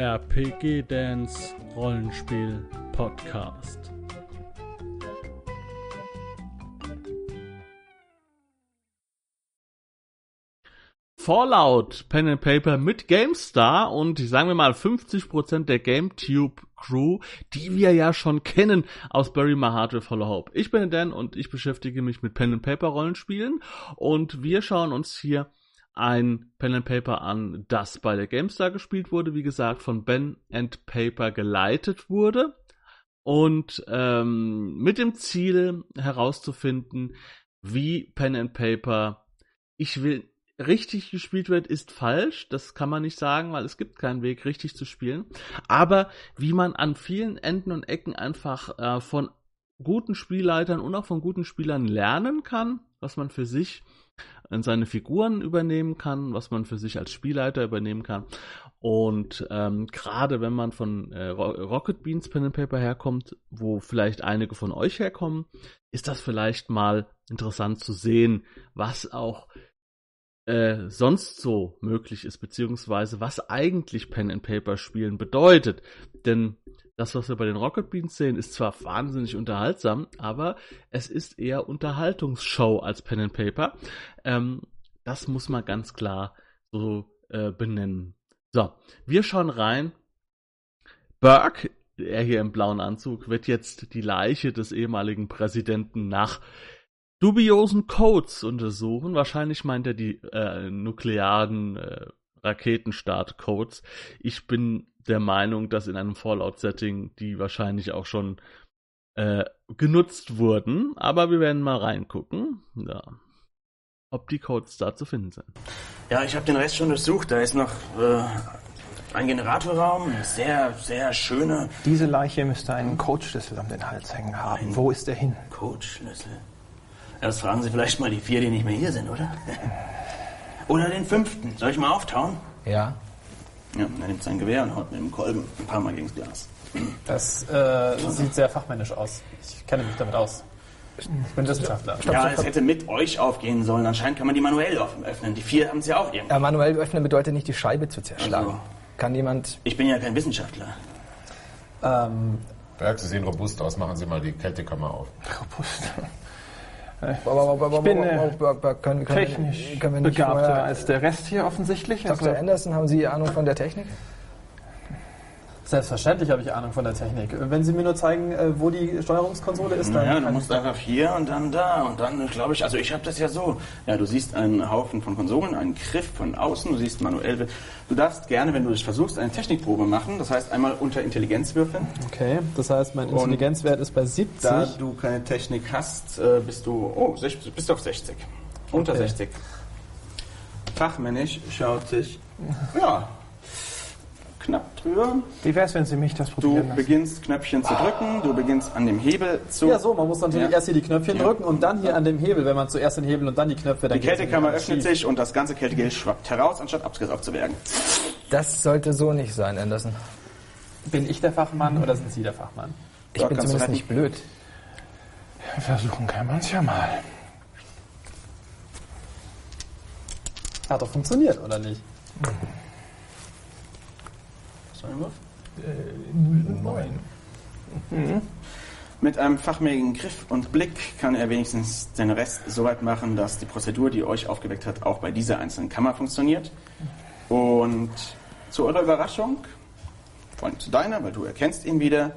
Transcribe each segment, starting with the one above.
RPG Dance Rollenspiel Podcast. Fallout Pen and Paper mit GameStar und sagen wir mal 50% der GameTube Crew, die wir ja schon kennen aus Heart with Hollow Hope. Ich bin Dan und ich beschäftige mich mit Pen and Paper Rollenspielen und wir schauen uns hier ein Pen and Paper an, das bei der GameStar gespielt wurde, wie gesagt, von Ben and Paper geleitet wurde und ähm, mit dem Ziel herauszufinden, wie Pen and Paper, ich will richtig gespielt wird, ist falsch. Das kann man nicht sagen, weil es gibt keinen Weg, richtig zu spielen. Aber wie man an vielen Enden und Ecken einfach äh, von guten Spielleitern und auch von guten Spielern lernen kann, was man für sich seine Figuren übernehmen kann, was man für sich als Spielleiter übernehmen kann. Und ähm, gerade wenn man von äh, Rocket Beans Pen and Paper herkommt, wo vielleicht einige von euch herkommen, ist das vielleicht mal interessant zu sehen, was auch äh, sonst so möglich ist, beziehungsweise was eigentlich Pen and Paper Spielen bedeutet. Denn das, was wir bei den Rocket Beans sehen, ist zwar wahnsinnig unterhaltsam, aber es ist eher Unterhaltungsshow als Pen and Paper. Ähm, das muss man ganz klar so äh, benennen. So, wir schauen rein. Burke, er hier im blauen Anzug, wird jetzt die Leiche des ehemaligen Präsidenten nach dubiosen Codes untersuchen. Wahrscheinlich meint er die äh, nuklearen äh, Raketenstartcodes. Ich bin der Meinung, dass in einem Fallout-Setting die wahrscheinlich auch schon äh, genutzt wurden. Aber wir werden mal reingucken, ja, ob die Codes da zu finden sind. Ja, ich habe den Rest schon durchsucht. Da ist noch äh, ein Generatorraum, sehr, sehr schöner. Diese Leiche müsste einen Codeschlüssel um den Hals hängen haben. Ein Wo ist der hin? Codeschlüssel. Das fragen Sie vielleicht mal die vier, die nicht mehr hier sind, oder? oder den fünften. Soll ich mal auftauen? Ja. Ja, er nimmt sein Gewehr und haut mit dem Kolben ein paar Mal gegens Glas. Das äh, sieht sehr fachmännisch aus. Ich kenne mich damit aus. Ich bin Wissenschaftler. Stopp, ja, es hätte mit euch aufgehen sollen. Anscheinend kann man die manuell öffnen. Die vier haben es ja auch irgendwie. Ja, manuell öffnen bedeutet nicht, die Scheibe zu zerschlagen. Also, kann jemand... Ich bin ja kein Wissenschaftler. Ähm, Berg, Sie sehen robust aus. Machen Sie mal die Kältekammer auf. Robust. Ich bin äh, technisch begabter als der Rest hier offensichtlich. Dr. Also Anderson, haben Sie Ahnung von der Technik? Selbstverständlich habe ich Ahnung von der Technik. Wenn Sie mir nur zeigen, äh, wo die Steuerungskonsole ist, dann. Ja, du musst einfach hier und dann da und dann, glaube ich, also ich habe das ja so. Ja, du siehst einen Haufen von Konsolen, einen Griff von außen, du siehst manuell. Du darfst gerne, wenn du dich versuchst, eine Technikprobe machen. Das heißt, einmal unter Intelligenz würfeln. Okay, das heißt, mein Intelligenzwert ist bei 70. Da du keine Technik hast, äh, bist du, oh, bist du auf 60. Unter okay. 60. Fachmännisch schaut sich, ja, drüber. Wie wäre es, wenn Sie mich das probieren Du beginnst Knöpfchen zu drücken, du beginnst an dem Hebel zu... Ja, so, man muss natürlich ja. erst hier die Knöpfchen ja. drücken und dann hier an dem Hebel, wenn man zuerst den Hebel und dann die Knöpfe... Dann die Kältekammer öffnet sich und das ganze Kältegel schwappt heraus, anstatt abgesaugt zu werden. Das sollte so nicht sein, Anderson. Bin ich der Fachmann oder sind Sie der Fachmann? Ich Dort bin zumindest nicht blöd. Versuchen kann man es ja mal. Hat doch funktioniert, oder nicht? Mhm. Einwurf? Äh, neun. Mhm. Mit einem fachmäßigen Griff und Blick kann er wenigstens den Rest so weit machen, dass die Prozedur, die euch aufgeweckt hat, auch bei dieser einzelnen Kammer funktioniert. Und zu eurer Überraschung, vor allem zu deiner, weil du erkennst ihn wieder.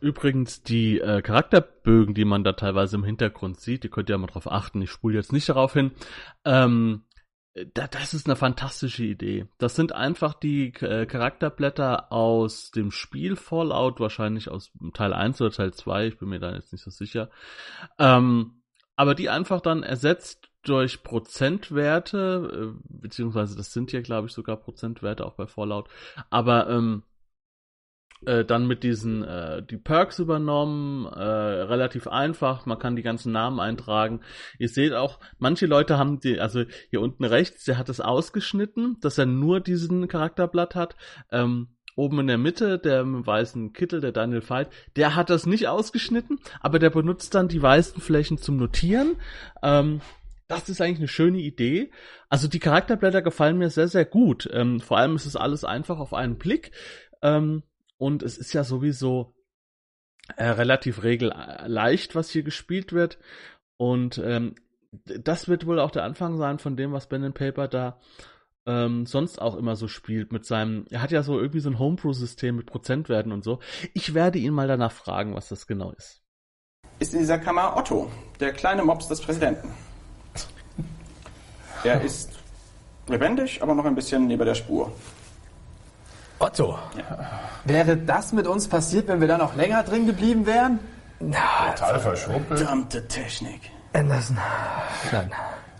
Übrigens, die äh, Charakterbögen, die man da teilweise im Hintergrund sieht, die könnt ihr ja mal drauf achten, ich spule jetzt nicht darauf hin, ähm, das ist eine fantastische Idee. Das sind einfach die äh, Charakterblätter aus dem Spiel Fallout, wahrscheinlich aus Teil 1 oder Teil 2, ich bin mir da jetzt nicht so sicher. Ähm, aber die einfach dann ersetzt durch Prozentwerte, äh, beziehungsweise das sind ja, glaube ich, sogar Prozentwerte auch bei Fallout. Aber ähm, äh, dann mit diesen äh, die Perks übernommen, äh, relativ einfach, man kann die ganzen Namen eintragen. Ihr seht auch, manche Leute haben die, also hier unten rechts, der hat es ausgeschnitten, dass er nur diesen Charakterblatt hat. Ähm, oben in der Mitte, der mit weißen Kittel, der Daniel Veit, der hat das nicht ausgeschnitten, aber der benutzt dann die weißen Flächen zum Notieren. Ähm, das ist eigentlich eine schöne Idee. Also die Charakterblätter gefallen mir sehr, sehr gut. Ähm, vor allem ist es alles einfach auf einen Blick. Ähm, und es ist ja sowieso äh, relativ regelleicht, was hier gespielt wird. Und ähm, das wird wohl auch der Anfang sein von dem, was Ben Paper da ähm, sonst auch immer so spielt mit seinem, er hat ja so irgendwie so ein Homebrew-System mit Prozentwerten und so. Ich werde ihn mal danach fragen, was das genau ist. Ist in dieser Kammer Otto, der kleine Mops des Präsidenten. Er ist lebendig, aber noch ein bisschen neben der Spur. Otto. Ja. Wäre das mit uns passiert, wenn wir da noch länger drin geblieben wären? Na, Total verschwuppelt. Verdammte Technik. Anderson. Nein.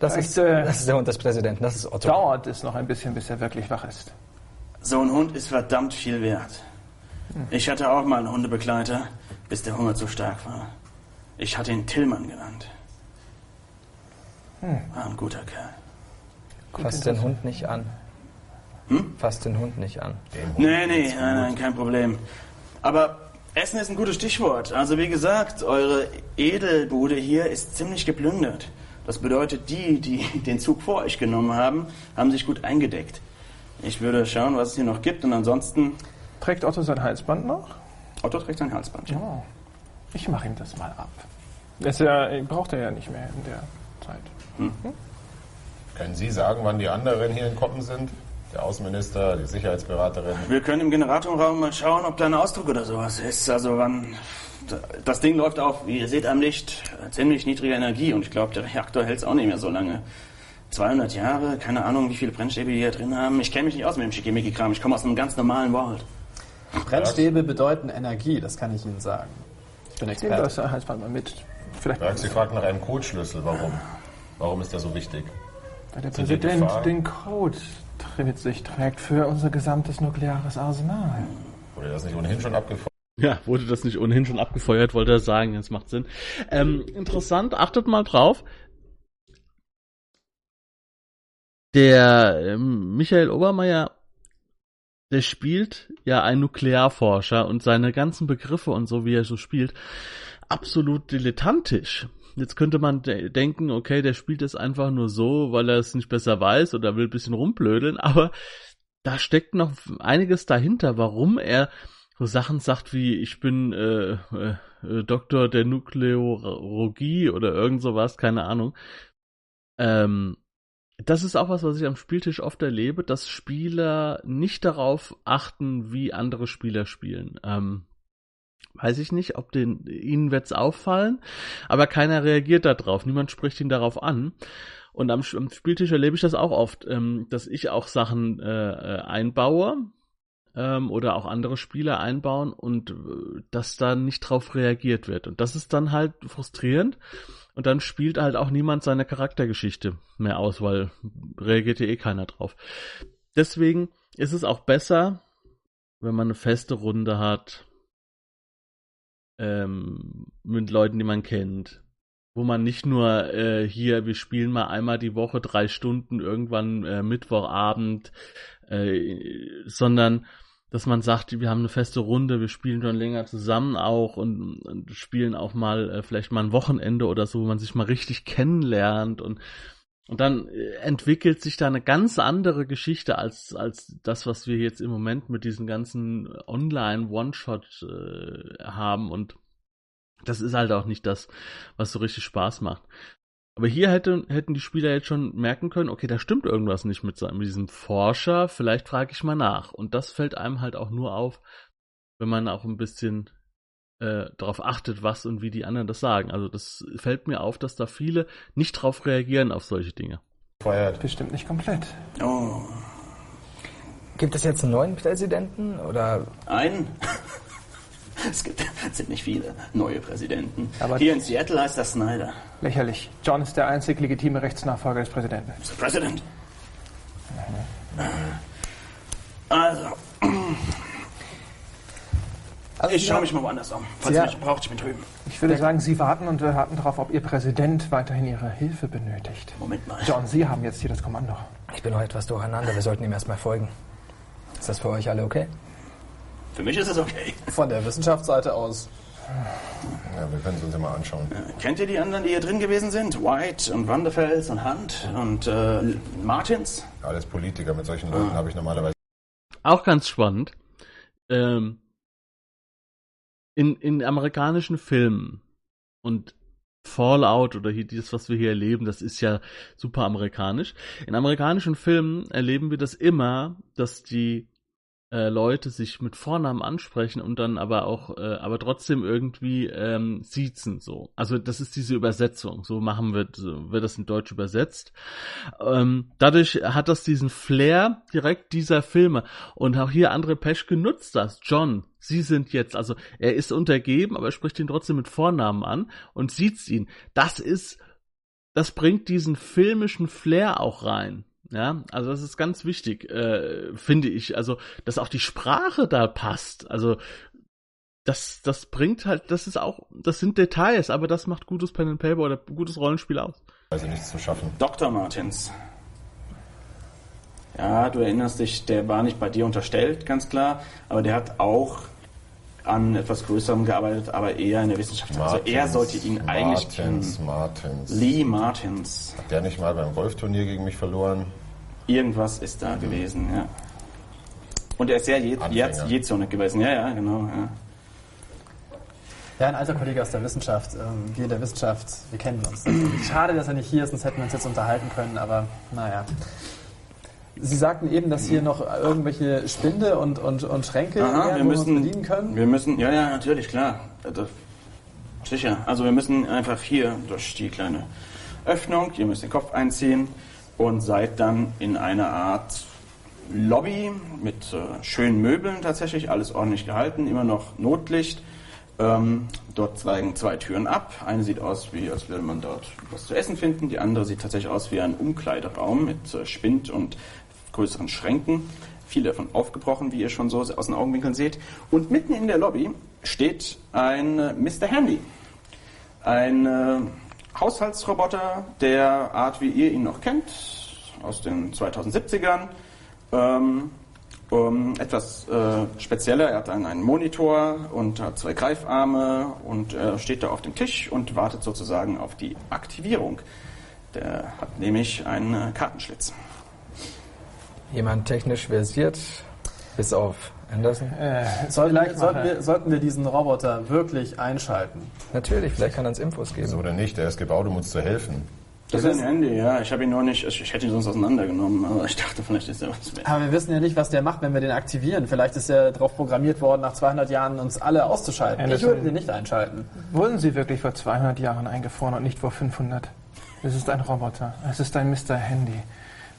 Das ist, äh, das ist der Hund des Präsidenten, das ist Otto. Dauert es noch ein bisschen, bis er wirklich wach ist. So ein Hund ist verdammt viel wert. Ich hatte auch mal einen Hundebegleiter, bis der Hunger zu stark war. Ich hatte ihn Tillmann genannt. Hm. War ein guter Kerl. Fass den Hund nicht an. Hm? Fass den Hund nicht an. Nee, nee, nein, nein, kein Problem. Aber Essen ist ein gutes Stichwort. Also wie gesagt, eure Edelbude hier ist ziemlich geplündert. Das bedeutet, die, die den Zug vor euch genommen haben, haben sich gut eingedeckt. Ich würde schauen, was es hier noch gibt und ansonsten... Trägt Otto sein Halsband noch? Otto trägt sein Halsband, ja. Oh. Ich mache ihm das mal ab. Das ja, braucht er ja nicht mehr in der Zeit. Hm? Hm? Können Sie sagen, wann die anderen hier in Koppen sind? Der Außenminister, die Sicherheitsberaterin? Wir können im Generatorraum mal schauen, ob da ein Ausdruck oder sowas ist. Also wann... Das Ding läuft auf, wie ihr seht am Licht, ziemlich niedriger Energie und ich glaube, der Reaktor hält es auch nicht mehr so lange. 200 Jahre, keine Ahnung, wie viele Brennstäbe die hier drin haben. Ich kenne mich nicht aus mit dem Schickimicki-Kram, ich komme aus einem ganz normalen World. Brennstäbe bedeuten Energie, das kann ich Ihnen sagen. Ich bin Experte. Das mal mit. Vielleicht Sie fragt nach einem Codeschlüssel, warum? Warum ist der so wichtig? Weil der Präsident den Code mit sich trägt für unser gesamtes nukleares Arsenal. Wurde das nicht ohnehin schon abgefeuert? Ja, wurde das nicht ohnehin schon abgefeuert, wollte er sagen, das macht Sinn. Ähm, interessant, achtet mal drauf. Der ähm, Michael Obermeier, der spielt ja ein Nuklearforscher und seine ganzen Begriffe und so, wie er so spielt, absolut dilettantisch. Jetzt könnte man de denken, okay, der spielt es einfach nur so, weil er es nicht besser weiß oder will ein bisschen rumblödeln, aber da steckt noch einiges dahinter, warum er so Sachen sagt wie, ich bin äh, äh, äh, Doktor der Nukleologie oder irgend sowas, keine Ahnung. Ähm, das ist auch was, was ich am Spieltisch oft erlebe, dass Spieler nicht darauf achten, wie andere Spieler spielen. Ähm, weiß ich nicht, ob den, ihnen wird's auffallen, aber keiner reagiert darauf, niemand spricht ihn darauf an. Und am, am Spieltisch erlebe ich das auch oft, ähm, dass ich auch Sachen äh, äh einbaue ähm, oder auch andere Spieler einbauen und äh, dass da nicht drauf reagiert wird. Und das ist dann halt frustrierend. Und dann spielt halt auch niemand seine Charaktergeschichte mehr aus, weil reagiert ja eh keiner drauf. Deswegen ist es auch besser, wenn man eine feste Runde hat, ähm, mit Leuten, die man kennt. Wo man nicht nur äh, hier, wir spielen mal einmal die Woche drei Stunden irgendwann äh, Mittwochabend, äh, sondern dass man sagt, wir haben eine feste Runde, wir spielen schon länger zusammen auch und, und spielen auch mal äh, vielleicht mal ein Wochenende oder so, wo man sich mal richtig kennenlernt und und dann äh, entwickelt sich da eine ganz andere Geschichte als, als das, was wir jetzt im Moment mit diesen ganzen Online-One-Shot äh, haben. Und das ist halt auch nicht das, was so richtig Spaß macht. Aber hier hätte, hätten die Spieler jetzt schon merken können, okay, da stimmt irgendwas nicht mit, mit diesem Forscher, vielleicht frage ich mal nach. Und das fällt einem halt auch nur auf, wenn man auch ein bisschen äh, darauf achtet, was und wie die anderen das sagen. Also das fällt mir auf, dass da viele nicht drauf reagieren auf solche Dinge. Feuert. Bestimmt nicht komplett. Oh. Gibt es jetzt einen neuen Präsidenten oder? Einen? Es gibt, sind nicht viele neue Präsidenten. Aber Hier in Seattle heißt das Snyder. Lächerlich. John ist der einzig legitime Rechtsnachfolger des Präsidenten. Mr. President. Also, also ich schaue mich mal woanders um. Falls ihr mich braucht, ich bin drüben. Ich würde sagen, Sie warten und wir warten darauf, ob Ihr Präsident weiterhin Ihre Hilfe benötigt. Moment mal. John, Sie haben jetzt hier das Kommando. Ich bin noch etwas durcheinander. Wir sollten ihm erstmal folgen. Ist das für euch alle okay? Für mich ist es okay. Von der Wissenschaftsseite aus Ja, wir können es uns ja mal anschauen. Äh, kennt ihr die anderen, die hier drin gewesen sind? White und Wanderfels und Hunt und äh, Martins? Alles Politiker, mit solchen Leuten ah. habe ich normalerweise. Auch ganz spannend. Ähm, in, in amerikanischen Filmen und Fallout oder hier dieses, was wir hier erleben, das ist ja super amerikanisch. In amerikanischen Filmen erleben wir das immer, dass die äh, Leute sich mit Vornamen ansprechen und dann aber auch, äh, aber trotzdem irgendwie ähm, siezen so. Also das ist diese Übersetzung. So machen wir, so wird das in Deutsch übersetzt. Ähm, dadurch hat das diesen Flair direkt dieser Filme und auch hier André Pesch genutzt das. John, Sie sind jetzt, also er ist untergeben, aber er spricht ihn trotzdem mit Vornamen an und sieht ihn. Das ist, das bringt diesen filmischen Flair auch rein. Ja, also das ist ganz wichtig, äh, finde ich. Also, dass auch die Sprache da passt. Also, das, das bringt halt, das ist auch, das sind Details, aber das macht gutes Pen and Paper oder gutes Rollenspiel aus. Also nichts zu schaffen. Dr. Martins. Ja, du erinnerst dich, der war nicht bei dir unterstellt, ganz klar, aber der hat auch an etwas Größerem gearbeitet, aber eher in der Wissenschaft. Martins, also er sollte ihn eigentlich Martins, Martins. Lee Martins. Hat der nicht mal beim Golfturnier gegen mich verloren? Irgendwas ist da gewesen, ja. Und er ist sehr jähzornig gewesen, ja, ja, genau. Ja. Ja, ein alter Kollege aus der Wissenschaft. Ähm, wir der Wissenschaft, wir kennen uns. Schade, dass er nicht hier ist, sonst hätten wir uns jetzt unterhalten können, aber naja. Sie sagten eben, dass hier noch irgendwelche Spinde und, und, und Schränke Aha, wir müssen, wir bedienen können. Wir müssen, ja, ja, natürlich, klar. Das, sicher. Also wir müssen einfach hier durch die kleine Öffnung, ihr müsst den Kopf einziehen und seid dann in einer Art Lobby mit äh, schönen Möbeln tatsächlich, alles ordentlich gehalten, immer noch Notlicht. Ähm, dort zeigen zwei Türen ab. Eine sieht aus, wie als würde man dort was zu essen finden. Die andere sieht tatsächlich aus wie ein Umkleideraum mit äh, Spind und größeren Schränken. Viele davon aufgebrochen, wie ihr schon so aus den Augenwinkeln seht. Und mitten in der Lobby steht ein äh, Mr. Handy. Ein äh, Haushaltsroboter der Art, wie ihr ihn noch kennt, aus den 2070ern. Ähm, um, etwas äh, spezieller, er hat einen, einen, Monitor und hat zwei Greifarme und äh, steht da auf dem Tisch und wartet sozusagen auf die Aktivierung. Der hat nämlich einen äh, Kartenschlitz. Jemand technisch versiert, bis auf Anderson? Äh, sollten, sollten, wir, sollten, wir, diesen Roboter wirklich einschalten? Natürlich, vielleicht kann er uns Infos geben. So oder nicht, der ist gebaut, um uns zu helfen. Das, das ist ein Handy, ja. Ich habe ihn nur nicht, ich hätte ihn sonst auseinandergenommen, aber ich dachte, vielleicht ist er was wert. Aber wir wissen ja nicht, was der macht, wenn wir den aktivieren. Vielleicht ist er darauf programmiert worden, nach 200 Jahren uns alle auszuschalten. Anderson, ich würde den nicht einschalten. Wurden Sie wirklich vor 200 Jahren eingefroren und nicht vor 500? Es ist ein Roboter. Es ist ein Mr. Handy.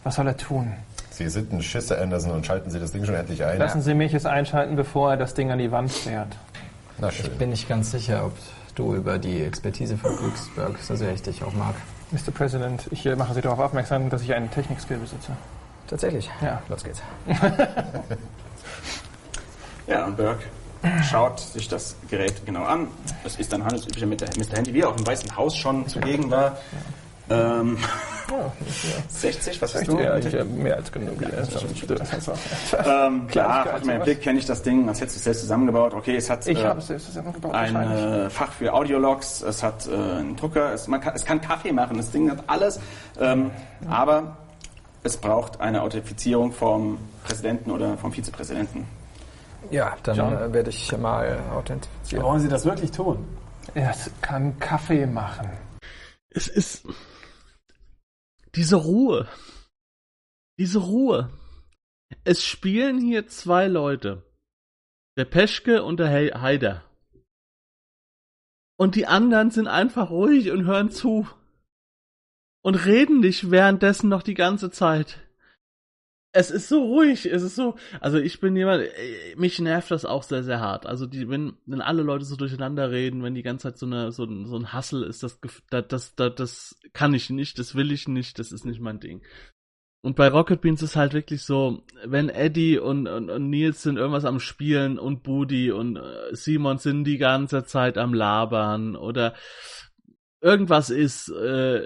Was soll er tun? Sie sind ein Schisser, Anderson, und schalten Sie das Ding schon endlich ein. Lassen Sie mich es einschalten, bevor er das Ding an die Wand fährt. Na schön. Ich bin nicht ganz sicher, ob du über die Expertise von Glücksberg so sehr ich dich auch mag. Mr. President, ich mache Sie darauf aufmerksam, dass ich einen Technikskill besitze. Tatsächlich? Ja. Los geht's. ja, und Burke schaut sich das Gerät genau an. Das ist dann handelsüblicher Mr. Handy, wie er auch im Weißen Haus schon zugegen war. Ähm, ja, 60, was hast du? Ja, ich mehr als genug. Ja, ja, ähm, klar, auf meinen Blick kenne ich das Ding, als hättest du es selbst zusammengebaut. Okay, es hat ich äh, es selbst zusammengebaut, ein äh, Fach für Audiologs, es hat äh, einen Drucker, es, man kann, es kann Kaffee machen, das Ding hat alles. Ähm, aber es braucht eine Authentifizierung vom Präsidenten oder vom Vizepräsidenten. Ja, dann äh, werde ich mal authentifizieren. Wollen Sie das wirklich tun? Es kann Kaffee machen. Es ist diese Ruhe. Diese Ruhe. Es spielen hier zwei Leute. Der Peschke und der Heider. Und die anderen sind einfach ruhig und hören zu. Und reden nicht währenddessen noch die ganze Zeit es ist so ruhig, es ist so, also ich bin jemand, äh, mich nervt das auch sehr, sehr hart. Also die, wenn, wenn alle Leute so durcheinander reden, wenn die ganze Zeit so eine, so, ein, so ein Hassel ist, das, das, das, das, kann ich nicht, das will ich nicht, das ist nicht mein Ding. Und bei Rocket Beans ist halt wirklich so, wenn Eddie und, und, und Nils sind irgendwas am Spielen und Budi und äh, Simon sind die ganze Zeit am Labern oder irgendwas ist, äh,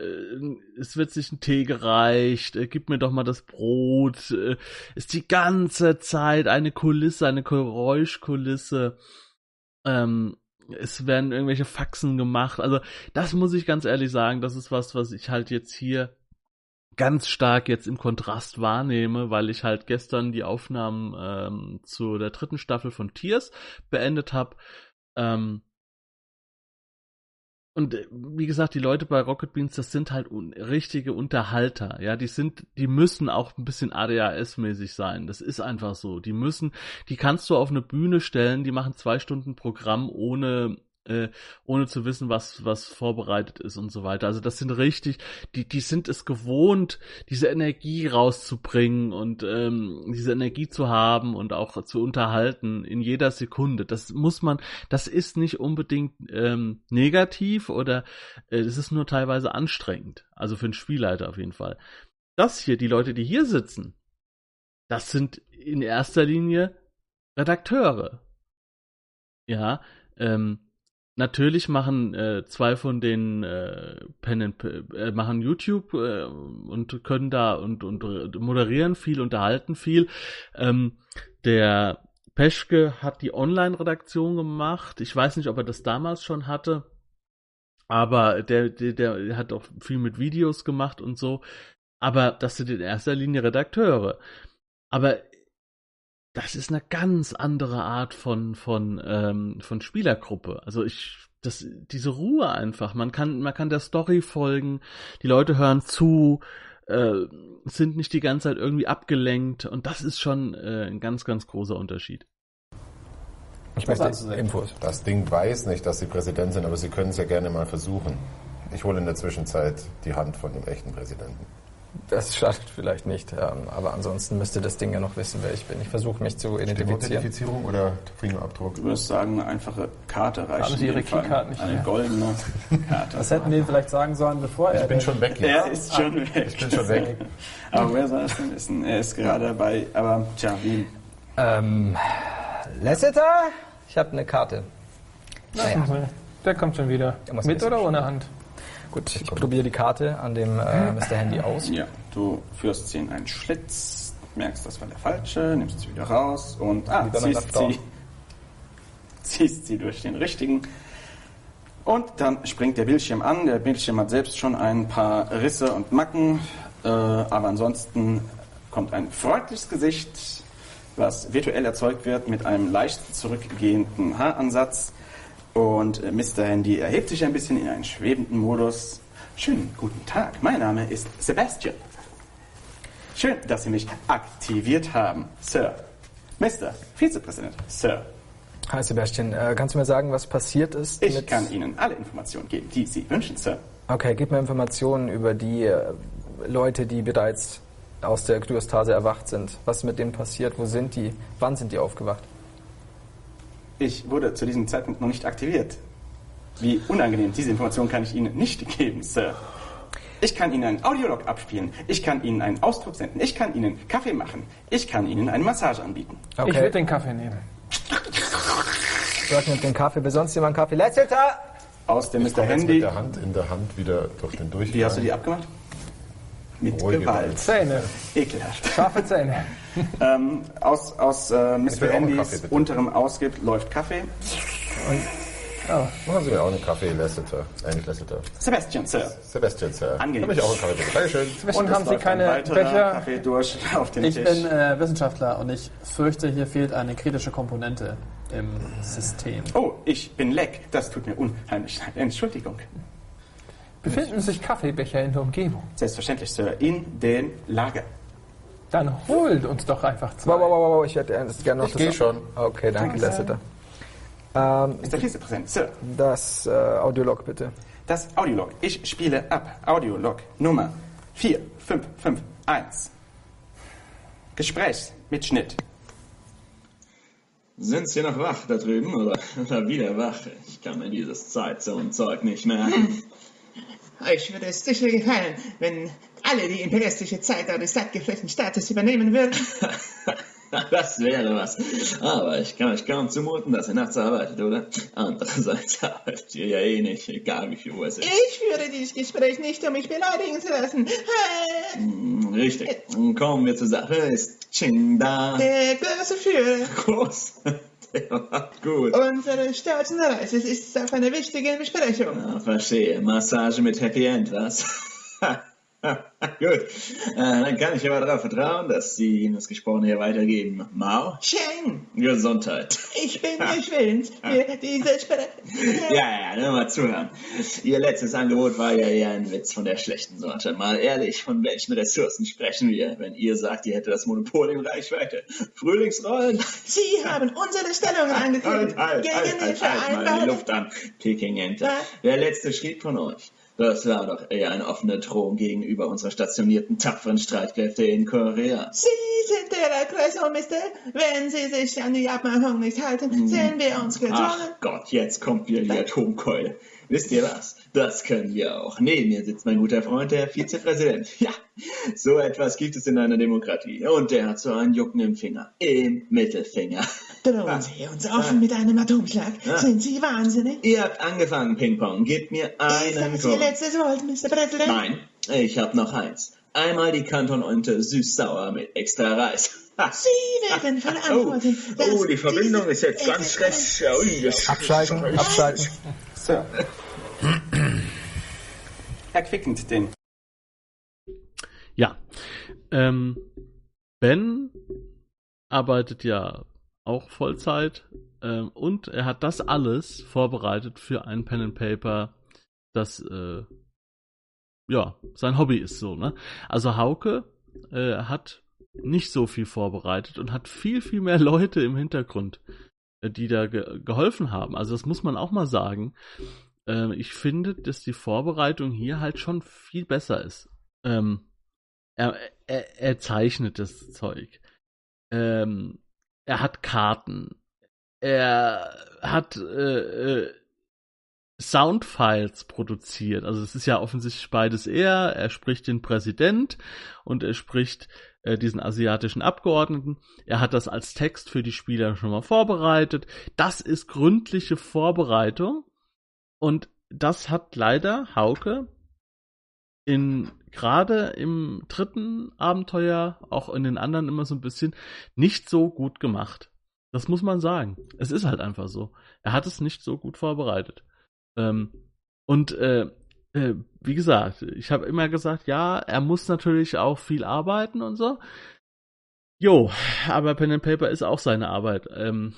es wird sich ein Tee gereicht, äh, gib mir doch mal das Brot, äh, ist die ganze Zeit eine Kulisse, eine Geräuschkulisse. Ähm, es werden irgendwelche Faxen gemacht. Also das muss ich ganz ehrlich sagen, das ist was, was ich halt jetzt hier ganz stark jetzt im Kontrast wahrnehme, weil ich halt gestern die Aufnahmen ähm, zu der dritten Staffel von Tears beendet habe. Ähm, und äh, wie gesagt, die Leute bei Rocket Beans, das sind halt un richtige Unterhalter. Ja, die sind, die müssen auch ein bisschen ADHS-mäßig sein. Das ist einfach so. Die müssen, die kannst du auf eine Bühne stellen, die machen zwei Stunden Programm ohne äh, ohne zu wissen, was, was vorbereitet ist und so weiter. Also das sind richtig, die, die sind es gewohnt, diese Energie rauszubringen und ähm, diese Energie zu haben und auch zu unterhalten in jeder Sekunde. Das muss man, das ist nicht unbedingt ähm, negativ oder äh, es ist nur teilweise anstrengend. Also für einen Spielleiter auf jeden Fall. Das hier, die Leute, die hier sitzen, das sind in erster Linie Redakteure. Ja, ähm, Natürlich machen äh, zwei von den äh, Pen and, äh, machen YouTube äh, und können da und, und moderieren viel, unterhalten viel. Ähm, der Peschke hat die Online-Redaktion gemacht. Ich weiß nicht, ob er das damals schon hatte, aber der, der, der hat auch viel mit Videos gemacht und so. Aber das sind in erster Linie Redakteure. Aber das ist eine ganz andere Art von von ähm, von Spielergruppe. Also ich das diese Ruhe einfach. Man kann man kann der Story folgen. Die Leute hören zu, äh, sind nicht die ganze Zeit irgendwie abgelenkt und das ist schon äh, ein ganz ganz großer Unterschied. Ich möchte Infos. Das Ding weiß nicht, dass Sie Präsident sind, aber Sie können es ja gerne mal versuchen. Ich hole in der Zwischenzeit die Hand von dem echten Präsidenten. Das schadet vielleicht nicht, ähm, aber ansonsten müsste das Ding ja noch wissen, wer ich bin. Ich versuche mich zu identifizieren. Identifizierung oder Fingerabdruck? Du würdest sagen, eine einfache Karte reicht. Haben Sie Ihre Keycard nicht Eine goldene Karte. Das hätten wir vielleicht sagen sollen, bevor er. Ich bin schon weg Er ist schon weg. Ich bin schon weg. Aber wer soll es denn wissen? Er ist gerade dabei. Aber tja, wie? Ähm, Lasseter? Ich habe eine Karte. Naja, Der kommt schon wieder. Mit oder ohne Hand? Gut, ich probiere die Karte an dem äh, Mr. Handy aus. Ja, du führst sie in einen Schlitz, merkst, das war der falsche, nimmst sie wieder raus und ah, ziehst sie, ziehst sie durch den richtigen. Und dann springt der Bildschirm an. Der Bildschirm hat selbst schon ein paar Risse und Macken, äh, aber ansonsten kommt ein freundliches Gesicht, was virtuell erzeugt wird mit einem leicht zurückgehenden Haaransatz. Und äh, Mr. Handy erhebt sich ein bisschen in einen schwebenden Modus. Schönen guten Tag, mein Name ist Sebastian. Schön, dass Sie mich aktiviert haben, Sir. Mr. Vizepräsident, Sir. Hi Sebastian, äh, kannst du mir sagen, was passiert ist? Ich kann Ihnen alle Informationen geben, die Sie wünschen, Sir. Okay, gib mir Informationen über die äh, Leute, die bereits aus der Kryostase erwacht sind. Was ist mit denen passiert? Wo sind die? Wann sind die aufgewacht? Ich wurde zu diesem Zeitpunkt noch nicht aktiviert. Wie unangenehm, diese Information kann ich Ihnen nicht geben, Sir. Ich kann Ihnen einen Audiolog abspielen. Ich kann Ihnen einen Ausdruck senden. Ich kann Ihnen Kaffee machen. Ich kann Ihnen eine Massage anbieten. Ich würde den Kaffee nehmen. Dort nimmt den Kaffee. Will sonst jemand Kaffee? Lasseter! Aus dem Ich Mr. jetzt mit Handy. der Hand in der Hand wieder durch den Durchgang. Wie hast du die abgemacht? Mit Ruhige Gewalt. Zähne. Ekelhaft. Scharfe Zähne. ähm, aus aus äh, Mr. Handys Kaffee, unterem Ausgibt läuft Kaffee. Machen Sie mir auch einen Kaffee, Lasseter. Nein, nicht Lasseter. Sebastian, Sir. Sebastian, Sir. Angenehm. Habe ich auch einen Kaffee, bitte. Dankeschön. Und haben Sie keine Becher? Kaffee durch auf den Ich Tisch. bin äh, Wissenschaftler und ich fürchte, hier fehlt eine kritische Komponente im System. oh, ich bin leck. Das tut mir unheimlich leid. Entschuldigung. Befinden sich Kaffeebecher in der Umgebung? Selbstverständlich, Sir. In den Lager. Dann holt uns doch einfach zwei. Wow, wow, wow, wow, ich hätte ernst gerne noch Ich gehe schon. Okay, danke, Danke, Sir. Lasseter. Ähm, Mr. Vizepräsident, Sir. das äh, Audiolog bitte. Das Audiolog. Ich spiele ab. Audiolog Nummer 4551. Gesprächsmitschnitt. Sind Sie noch wach da drüben oder, oder wieder wach? Ich kann mir dieses Zeitzonen-Zeug nicht merken. Euch würde es sicher gefallen, wenn alle die imperialistische Zeit eures sattgeflechten Staates übernehmen würden. Das wäre was. Aber ich kann euch kaum zumuten, dass ihr nachts arbeitet, oder? Andererseits arbeitet ihr ja eh nicht, egal wie viel Uhr es ist. Ich führe dieses Gespräch nicht, um mich beleidigen zu lassen. Äh, Hm, Richtig. Kommen wir zur Sache. Ist Ching da? Der große Führer. Groß. Gut. Unsere stolzen Reise ist auf eine wichtige Besprechung. Ah, verstehe. Massage mit Happy End, was? Gut. Äh, dann kann ich aber darauf vertrauen, dass Sie Ihnen das Gesprochene hier weitergeben. Mao? Cheng, Gesundheit. ich bin willens, für diese Spre Ja, ja, nur mal zuhören. Ihr letztes Angebot war ja eher ein Witz von der schlechten Sorte. Mal ehrlich, von welchen Ressourcen sprechen wir, wenn ihr sagt, ihr hättet das Monopol in Reichweite? Frühlingsrollen? Sie haben unsere Stellungen angekündigt Halt, halt, gegen halt, halt, halt, mal die. Luft an, Peking-Ente. Was? Der letzte schrieb von euch. Das war doch eher eine offene Drohung gegenüber unserer stationierten tapferen Streitkräfte in Korea. Sie sind der Aggressor, Mister. Wenn Sie sich an die Abmachung nicht halten, sehen wir uns gezwungen. Ach Gott, jetzt kommt wieder die Atomkeule. Wisst ihr was? Das können wir auch. Neben mir sitzt mein guter Freund, der Vizepräsident. Ja, so etwas gibt es in einer Demokratie. Und der hat so einen Jucken im Finger. Im Mittelfinger. Drohen Sie uns offen mit einem Atomschlag. Ah. Sind Sie wahnsinnig? Ihr habt angefangen, Ping-Pong. Gebt mir Ist einen das Ihr letztes Wort, Mr. Präsident? Nein, ich hab noch eins. Einmal die Kantonente süß-sauer mit extra Reis. Sie werden Oh, verantworten. dass oh, die Verbindung ist jetzt ganz schlecht. Abschalten, abschalten. So. Erquickend den. Ja. Ähm, ben arbeitet ja auch Vollzeit ähm, und er hat das alles vorbereitet für ein Pen and Paper, das äh, ja sein Hobby ist so, ne? Also Hauke äh, hat nicht so viel vorbereitet und hat viel, viel mehr Leute im Hintergrund, äh, die da ge geholfen haben. Also das muss man auch mal sagen. Ähm, ich finde, dass die Vorbereitung hier halt schon viel besser ist. Ähm, er, er, er zeichnet das Zeug. Ähm, er hat Karten. Er hat äh, äh, Soundfiles produziert. Also es ist ja offensichtlich beides er. Er spricht den Präsident und er spricht äh, diesen asiatischen Abgeordneten. Er hat das als Text für die Spieler schon mal vorbereitet. Das ist gründliche Vorbereitung. Und das hat leider Hauke in gerade im dritten Abenteuer, auch in den anderen immer so ein bisschen, nicht so gut gemacht. Das muss man sagen. Es ist halt einfach so. Er hat es nicht so gut vorbereitet. Ähm, und äh, äh, wie gesagt, ich habe immer gesagt, ja, er muss natürlich auch viel arbeiten und so. Jo, aber Pen and Paper ist auch seine Arbeit. Ähm,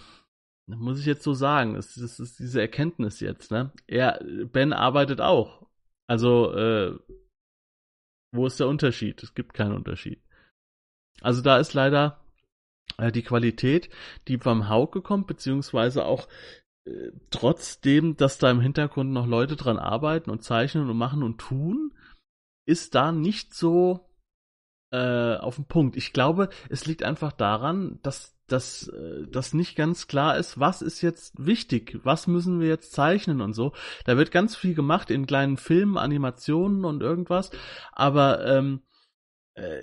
muss ich jetzt so sagen. Das, das ist diese Erkenntnis jetzt, ne? Er, Ben arbeitet auch. Also, äh, wo ist der Unterschied? Es gibt keinen Unterschied. Also da ist leider äh, die Qualität, die beim Hauke kommt, beziehungsweise auch äh, trotzdem, dass da im Hintergrund noch Leute dran arbeiten und zeichnen und machen und tun, ist da nicht so äh, auf den Punkt. Ich glaube, es liegt einfach daran, dass dass äh, das nicht ganz klar ist, was ist jetzt wichtig, was müssen wir jetzt zeichnen und so. Da wird ganz viel gemacht in kleinen Filmen, Animationen und irgendwas, aber ähm, äh,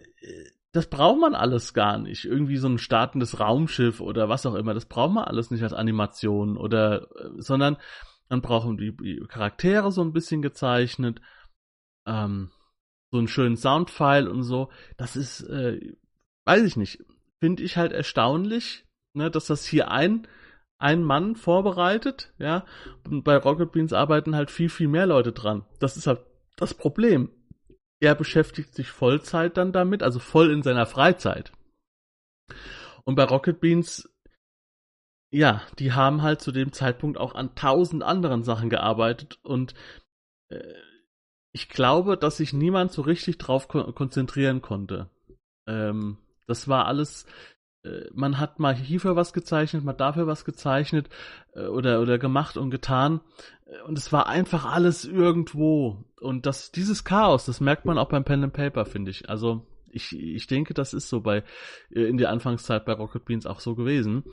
das braucht man alles gar nicht. Irgendwie so ein startendes Raumschiff oder was auch immer, das braucht man alles nicht als Animation oder, äh, sondern man braucht die, die Charaktere so ein bisschen gezeichnet, ähm, so einen schönen Soundfile und so. Das ist, äh, weiß ich nicht, finde ich halt erstaunlich, ne, dass das hier ein, ein Mann vorbereitet, ja. Und bei Rocket Beans arbeiten halt viel, viel mehr Leute dran. Das ist halt das Problem. Er beschäftigt sich Vollzeit dann damit, also voll in seiner Freizeit. Und bei Rocket Beans, ja, die haben halt zu dem Zeitpunkt auch an tausend anderen Sachen gearbeitet und äh, ich glaube, dass sich niemand so richtig drauf ko konzentrieren konnte. Ähm, das war alles, äh, man hat mal hierfür was gezeichnet, mal dafür was gezeichnet äh, oder, oder gemacht und getan. Und es war einfach alles irgendwo. Und das, dieses Chaos, das merkt man auch beim Pen and Paper, finde ich. Also, ich, ich denke, das ist so bei, äh, in der Anfangszeit bei Rocket Beans auch so gewesen.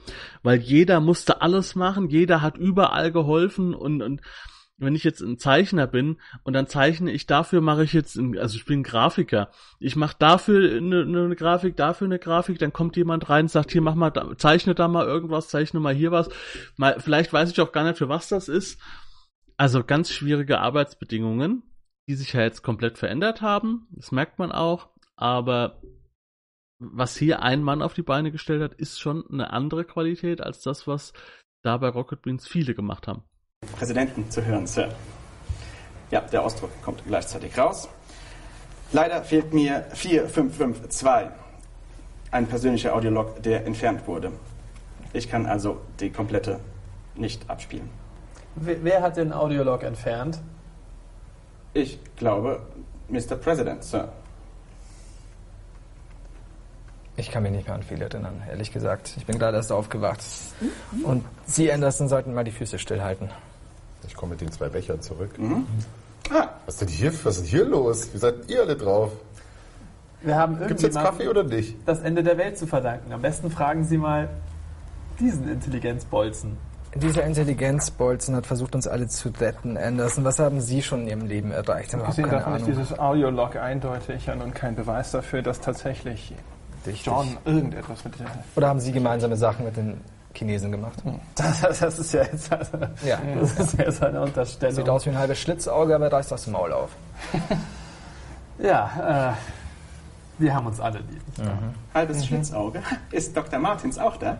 Weil jeder musste alles machen, jeder hat überall geholfen und, und wenn ich jetzt ein Zeichner bin und dann zeichne ich dafür mache ich jetzt, ein, also ich bin ein Grafiker, ich mache dafür eine, eine Grafik, dafür eine Grafik, dann kommt jemand rein und sagt, hier mach mal, zeichne da mal irgendwas, zeichne mal hier was, mal, vielleicht weiß ich auch gar nicht, für was das ist. Also ganz schwierige Arbeitsbedingungen, die sich ja jetzt komplett verändert haben, das merkt man auch, aber was hier ein Mann auf die Beine gestellt hat, ist schon eine andere Qualität als das, was da bei Rocket Beans viele gemacht haben. Präsidenten zu hören, Sir. Ja, der Ausdruck kommt gleichzeitig raus. Leider fehlt mir 4552, ein persönlicher Audiolog, der entfernt wurde. Ich kann also die komplette nicht abspielen. Wer, wer hat den Audiolog entfernt? Ich glaube, Mr. President, Sir. Ich kann mich nicht mehr an viel erinnern, ehrlich gesagt. Ich bin gerade erst aufgewacht. Und Sie, Anderson, sollten mal die Füße stillhalten. Ich komme mit den zwei Bechern zurück. Mhm. Ah. Was ist denn hier, was ist denn hier los? Wie seid ihr alle drauf? Wir haben Gibt's jetzt Kaffee oder nicht? Das Ende der Welt zu verdanken. Am besten fragen Sie mal diesen Intelligenzbolzen. Dieser Intelligenzbolzen hat versucht, uns alle zu retten, Anderson. Was haben Sie schon in Ihrem Leben erreicht? Abgesehen davon ist dieses Audiolog eindeutig ja nun kein Beweis dafür, dass tatsächlich Richtig. John irgendetwas mit dir. Oder haben Sie gemeinsame Sachen mit den Chinesen gemacht? Hm. Das, das, ist ja jetzt, also, ja. Das ist ja jetzt eine Unterstellung. Sieht aus wie ein halbes Schlitzauge, aber reißt das Maul auf. ja, äh, wir haben uns alle lieb. Mhm. Halbes mhm. Schlitzauge? Ist Dr. Martins auch da?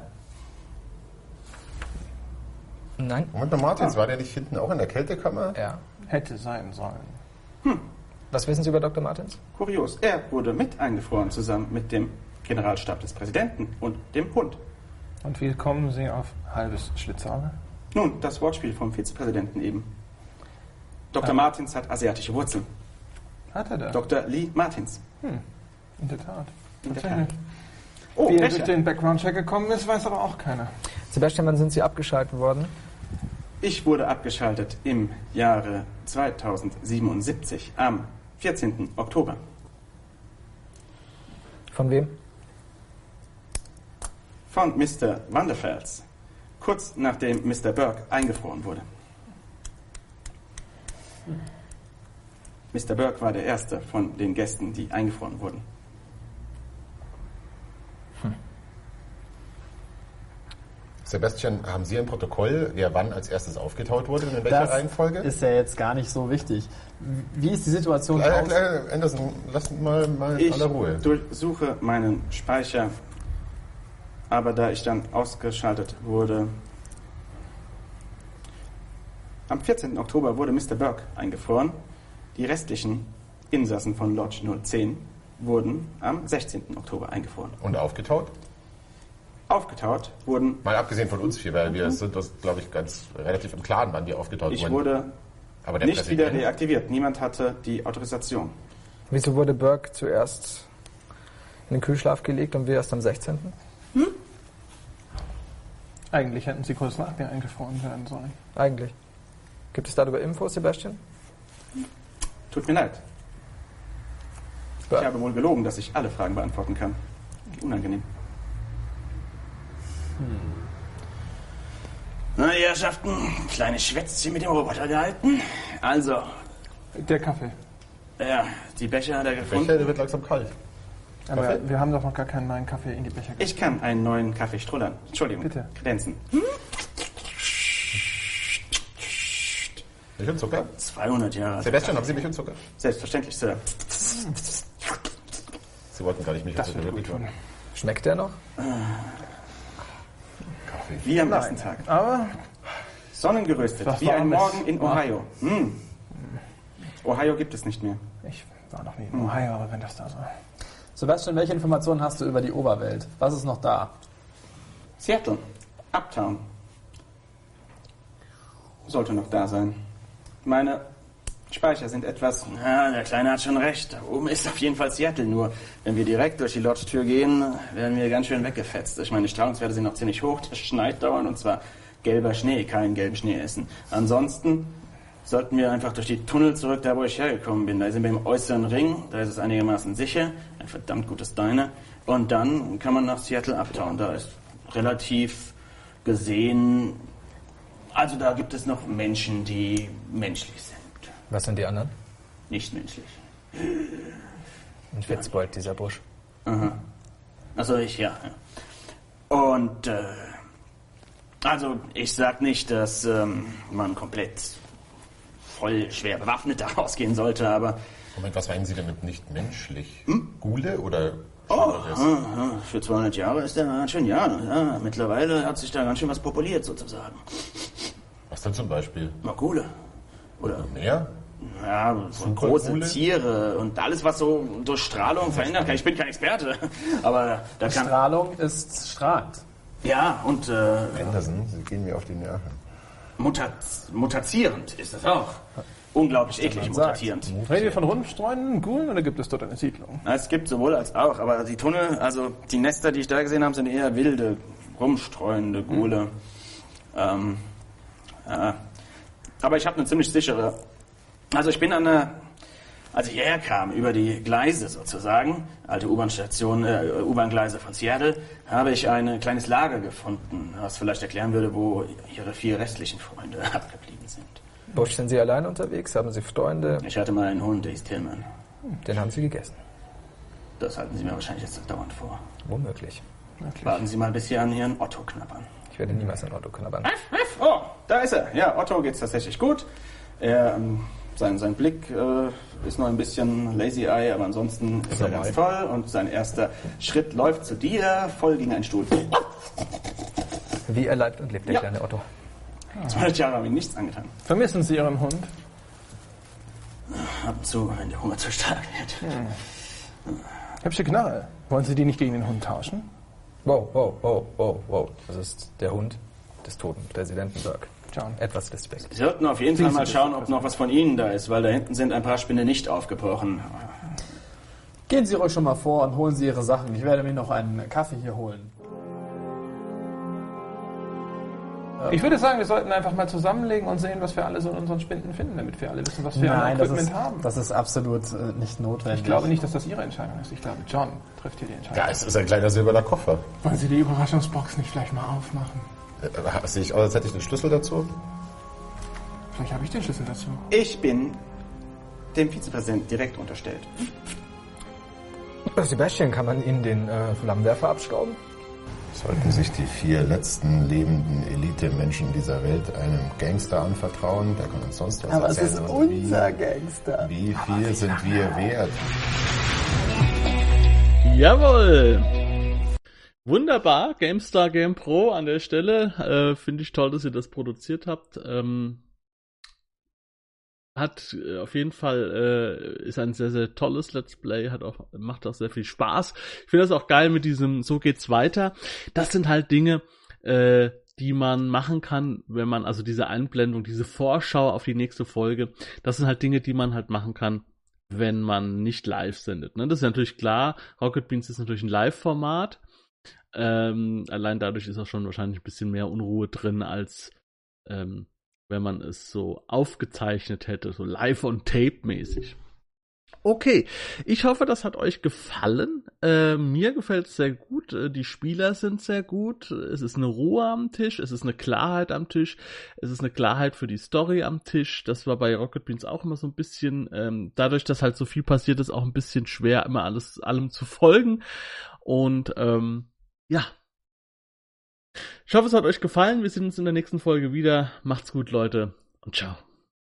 Nein. Und der Martins, oh. war der nicht hinten auch in der Kältekammer? Ja. Hätte sein sollen. Hm. Was wissen Sie über Dr. Martins? Kurios. Er wurde mit eingefroren, zusammen mit dem Generalstab des Präsidenten und dem Hund. Und wie kommen Sie auf halbes Schlitzauge? Nun, das Wortspiel vom Vizepräsidenten eben. Dr. Ah. Martins hat asiatische Wurzeln. Hat er da? Dr. Lee Martins. Hm. In der Tat. In der Tat. Oh, wie er durch den Background-Check gekommen ist, weiß aber auch keiner. Sebastian, wann sind Sie abgeschaltet worden? Ich wurde abgeschaltet im Jahre 2077 am 14. Oktober. Von wem? Von Mr. Wanderfels, kurz nachdem Mr. Burke eingefroren wurde. Mr. Burke war der erste von den Gästen, die eingefroren wurden. Sebastian, haben Sie ein Protokoll, wer wann als erstes aufgetaut wurde und in welcher das Reihenfolge? ist ja jetzt gar nicht so wichtig. Wie ist die Situation Kleine, kleine Anderson, lass mal, mal ich aller Ruhe. Ich durchsuche meinen Speicher, aber da ich dann ausgeschaltet wurde... Am 14. Oktober wurde Mr. Burke eingefroren. Die restlichen Insassen von Lodge 010 wurden am 16. Oktober eingefroren. Und aufgetaut? aufgetaut wurden. Mal abgesehen von uns vier, weil wir sind uns, glaube ich, ganz relativ im Klaren, wann die aufgetaut ich wurden. Ich wurde nicht wieder reaktiviert. Niemand hatte die Autorisation. Wieso wurde Burke zuerst in den Kühlschlaf gelegt und wir erst am 16.? Eigentlich hätten sie kurz nach mir eingefroren werden sollen. Eigentlich. Gibt es darüber Infos, Sebastian? Tut mir leid. Ich habe wohl gelogen, dass ich alle Fragen beantworten kann. Unangenehm. Hm. Na, Herrschaften, kleine Schwätzchen mit dem Roboter gehalten. Also. Der Kaffee. Ja, die Becher hat er gefunden. Becher, der wird langsam kalt. Aber Kaffee? wir haben doch noch gar keinen neuen Kaffee in die Becher gebracht. Ich kann einen neuen Kaffee strullern. Entschuldigung. Bitte. Kredenzen. Hm? Milch und Zucker? 200 Jahre. Sebastian, haben Sie Milch und Zucker? Selbstverständlich, Sir. Sie wollten gar nicht Milch und Zucker. Gut tun. Schmeckt der noch? Wie am ersten Tag. Aber Sonnengeröstet, wie ein Morgen in Ohio. Hm. Ohio gibt es nicht mehr. Ich war noch nie in Ohio, aber wenn das da so. Sebastian, welche Informationen hast du über die Oberwelt? Was ist noch da? Seattle, Uptown. Sollte noch da sein. Meine Speicher sind etwas. Ja, der Kleine hat schon recht. Da oben ist auf jeden Fall Seattle. Nur, wenn wir direkt durch die Lodge-Tür gehen, werden wir ganz schön weggefetzt. Ich meine, die Strahlungswerte sind noch ziemlich hoch. Es schneit dauernd und zwar gelber Schnee. Keinen gelben Schnee essen. Ansonsten sollten wir einfach durch die Tunnel zurück, da wo ich hergekommen bin. Da sind wir im äußeren Ring. Da ist es einigermaßen sicher. Ein verdammt gutes Diner. Und dann kann man nach Seattle abtauen. Da ist relativ gesehen. Also da gibt es noch Menschen, die menschlich sind. Was sind die anderen? Nicht menschlich. Ein Witzbold, dieser Busch. Aha. Also ich, ja. Und, äh, also ich sag nicht, dass ähm, man komplett voll schwer bewaffnet da rausgehen sollte, aber... Moment, was meinen Sie damit nicht menschlich? Hm? Gule oder Oh, für 200 Jahre ist der ganz schön ja. ja. Mittlerweile hat sich da ganz schön was populiert sozusagen. Was denn zum Beispiel? Magule. Oder Mehr? ja, so große? Tiere und alles, was so durch Strahlung verändert kann. Ich bin kein Experte, aber da kann... Strahlung ist strahlend. Ja, und äh, Anderson, Sie gehen mir auf die Nerven. Mutat mutazierend ist das auch. Unglaublich eklig mutierend. Reden wir von Rundstreunen, Gulen oder gibt es dort eine Siedlung? Na, Es gibt sowohl als auch, aber die Tunnel, also die Nester, die ich da gesehen habe, sind eher wilde, rumstreuende Gule. Ähm, ja. Aber ich habe eine ziemlich sichere. Also ich bin an der, als ich hierher kam, über die Gleise sozusagen, alte U-Bahn-Station, äh, U-Bahn-Gleise von Seattle, habe ich ein kleines Lager gefunden, was vielleicht erklären würde, wo ihre vier restlichen Freunde abgeblieben sind. Bush, sind Sie allein unterwegs? Haben Sie Freunde? Ich hatte mal einen Hund, der hieß Tillman. Den haben Sie gegessen. Das halten Sie mir wahrscheinlich jetzt dauernd vor. Womöglich. Warten Sie mal, bis Sie an Ihren Otto knabbern. Ich werde niemals ein Auto knabbern. Oh, da ist er. Ja, Otto geht's tatsächlich gut. Er, ähm, sein, sein Blick äh, ist noch ein bisschen lazy eye, aber ansonsten ist er ganz toll. Und sein erster Schritt läuft zu dir, voll gegen einen Stuhl. Wie er leibt und lebt, der Ja. kleine Otto. 200 Jahre haben ihm nichts angetan. Vermissen Sie Ihren Hund? Ab und zu, wenn der Hunger zu stark wird. Hübsche Knarre. Wollen Sie die nicht gegen den Hund tauschen? Wow, wow, wow, wow, wow. Das ist der Hund des toten Präsidenten Burke. John. Etwas Respekt. Sie sollten auf jeden Fall mal schauen, ob noch was von Ihnen da ist, weil da hinten sind ein paar Spinne nicht aufgebrochen. Gehen Sie ruhig schon mal vor und holen Sie Ihre Sachen. Ich werde mir noch einen Kaffee hier holen. Ich würde sagen, wir sollten einfach mal zusammenlegen und sehen, was wir alle so in unseren Spinden finden, damit wir alle wissen, was wir an Nein, das Equipment ist, haben. das ist absolut äh, nicht notwendig. Ich glaube nicht, dass das Ihre Entscheidung ist. Ich glaube, John trifft hier die Entscheidung. Ja, es ist ein kleiner silberner Koffer. Wollen Sie die Überraschungsbox nicht vielleicht mal aufmachen? Sehe ich aus, als hätte ich den Schlüssel dazu? Vielleicht habe ich den Schlüssel dazu. Ich bin dem Vizepräsidenten direkt unterstellt. Äh, Sebastian, kann man Ihnen den äh, Flammenwerfer abschrauben? Sollten sich die vier letzten lebenden Elite-Menschen dieser Welt einem Gangster anvertrauen, der kann uns sonst was Aber es erzählen. ist und unser Gangster. Wie, wie viel sind wir wert? Jawohl! Wunderbar, GameStar Game Pro an der Stelle. Äh, Finde ich toll, dass ihr das produziert habt. Ähm, hat äh, auf jeden Fall äh, ist ein sehr sehr tolles Let's Play, hat auch macht auch sehr viel Spaß. Ich finde das auch geil mit diesem so geht's weiter. Das sind halt Dinge, äh, die man machen kann, wenn man also diese Einblendung, diese Vorschau auf die nächste Folge, das sind halt Dinge, die man halt machen kann, wenn man nicht live sendet. Ne? Das ist natürlich klar. Rocket Beans ist natürlich ein Live-Format. Ähm, allein dadurch ist auch schon wahrscheinlich ein bisschen mehr Unruhe drin, als ähm, wenn man es so aufgezeichnet hätte, so live on tape mäßig. Okay, ich hoffe, das hat euch gefallen. Äh, mir gefällt es sehr gut. Äh, die Spieler sind sehr gut. Es ist eine Ruhe am Tisch, es ist eine Klarheit am Tisch, es ist eine Klarheit für die Story am Tisch. Das war bei Rocket Beans auch immer so ein bisschen, ähm, dadurch, dass halt so viel passiert ist, auch ein bisschen schwer, immer alles allem zu folgen. Und ähm, ja. Ich hoffe, es hat euch gefallen. Wir sehen uns in der nächsten Folge wieder. Macht's gut, Leute. Und ciao.